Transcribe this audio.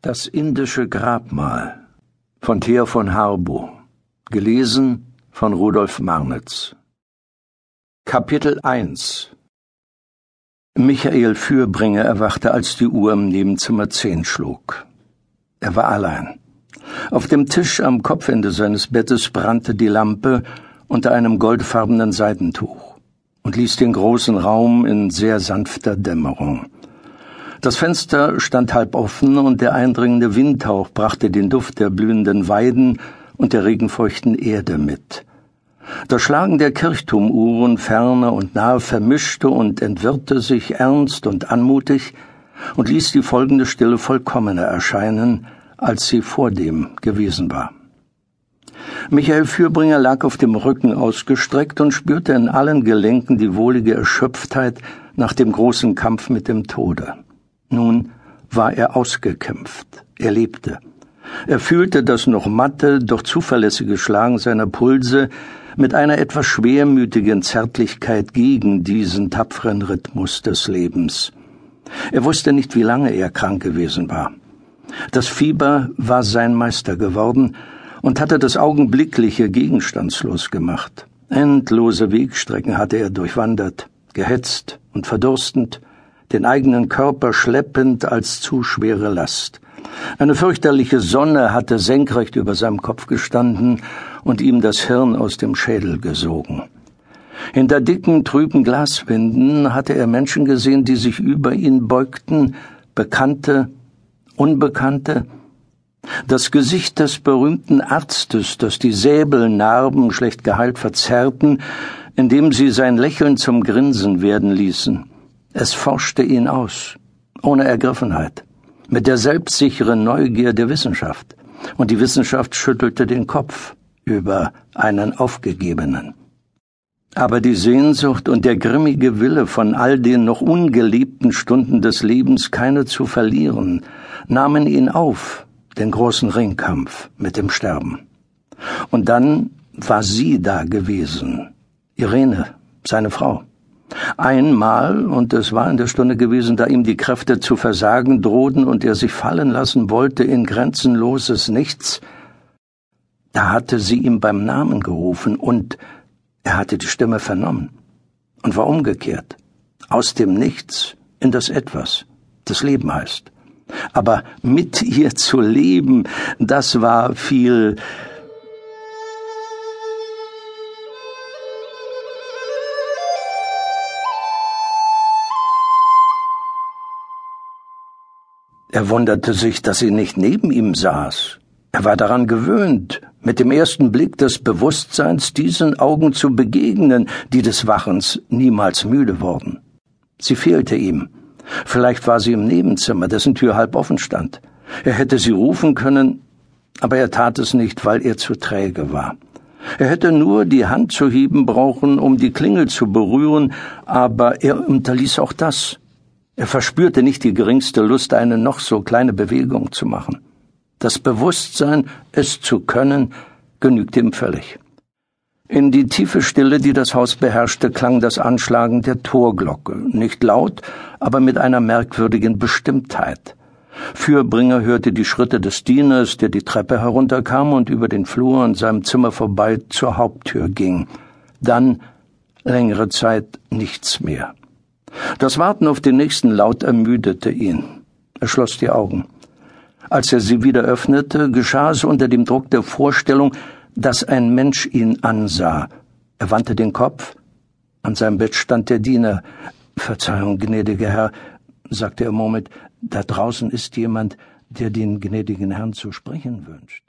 Das indische Grabmal von Thea von Harbo Gelesen von Rudolf Marnitz Kapitel 1 Michael Fürbringer erwachte, als die Uhr im Nebenzimmer zehn schlug. Er war allein. Auf dem Tisch am Kopfende seines Bettes brannte die Lampe unter einem goldfarbenen Seidentuch und ließ den großen Raum in sehr sanfter Dämmerung. Das Fenster stand halb offen und der eindringende Windhauch brachte den Duft der blühenden Weiden und der regenfeuchten Erde mit. Das Schlagen der Kirchturmuhren ferne und nahe vermischte und entwirrte sich ernst und anmutig und ließ die folgende Stille vollkommener erscheinen, als sie vordem gewesen war. Michael Fürbringer lag auf dem Rücken ausgestreckt und spürte in allen Gelenken die wohlige Erschöpftheit nach dem großen Kampf mit dem Tode. Nun war er ausgekämpft, er lebte. Er fühlte das noch matte, doch zuverlässige Schlagen seiner Pulse mit einer etwas schwermütigen Zärtlichkeit gegen diesen tapferen Rhythmus des Lebens. Er wusste nicht, wie lange er krank gewesen war. Das Fieber war sein Meister geworden und hatte das Augenblickliche gegenstandslos gemacht. Endlose Wegstrecken hatte er durchwandert, gehetzt und verdurstend, den eigenen Körper schleppend als zu schwere Last. Eine fürchterliche Sonne hatte senkrecht über seinem Kopf gestanden und ihm das Hirn aus dem Schädel gesogen. Hinter dicken, trüben Glaswänden hatte er Menschen gesehen, die sich über ihn beugten, Bekannte, Unbekannte. Das Gesicht des berühmten Arztes, das die Säbelnarben schlecht geheilt verzerrten, indem sie sein Lächeln zum Grinsen werden ließen. Es forschte ihn aus, ohne Ergriffenheit, mit der selbstsicheren Neugier der Wissenschaft, und die Wissenschaft schüttelte den Kopf über einen Aufgegebenen. Aber die Sehnsucht und der grimmige Wille, von all den noch ungeliebten Stunden des Lebens keine zu verlieren, nahmen ihn auf, den großen Ringkampf mit dem Sterben. Und dann war sie da gewesen, Irene, seine Frau. Einmal, und es war in der Stunde gewesen, da ihm die Kräfte zu versagen drohten und er sich fallen lassen wollte in grenzenloses Nichts, da hatte sie ihm beim Namen gerufen und er hatte die Stimme vernommen und war umgekehrt, aus dem Nichts in das Etwas, das Leben heißt. Aber mit ihr zu leben, das war viel Er wunderte sich, dass sie nicht neben ihm saß. Er war daran gewöhnt, mit dem ersten Blick des Bewusstseins diesen Augen zu begegnen, die des Wachens niemals müde wurden. Sie fehlte ihm. Vielleicht war sie im Nebenzimmer, dessen Tür halb offen stand. Er hätte sie rufen können, aber er tat es nicht, weil er zu träge war. Er hätte nur die Hand zu heben brauchen, um die Klingel zu berühren, aber er unterließ auch das. Er verspürte nicht die geringste Lust, eine noch so kleine Bewegung zu machen. Das Bewusstsein, es zu können, genügte ihm völlig. In die tiefe Stille, die das Haus beherrschte, klang das Anschlagen der Torglocke, nicht laut, aber mit einer merkwürdigen Bestimmtheit. Fürbringer hörte die Schritte des Dieners, der die Treppe herunterkam und über den Flur an seinem Zimmer vorbei zur Haupttür ging. Dann längere Zeit nichts mehr. Das Warten auf den nächsten Laut ermüdete ihn. Er schloss die Augen. Als er sie wieder öffnete, geschah es unter dem Druck der Vorstellung, dass ein Mensch ihn ansah. Er wandte den Kopf. An seinem Bett stand der Diener. Verzeihung, gnädiger Herr, sagte er murmelnd, da draußen ist jemand, der den gnädigen Herrn zu sprechen wünscht.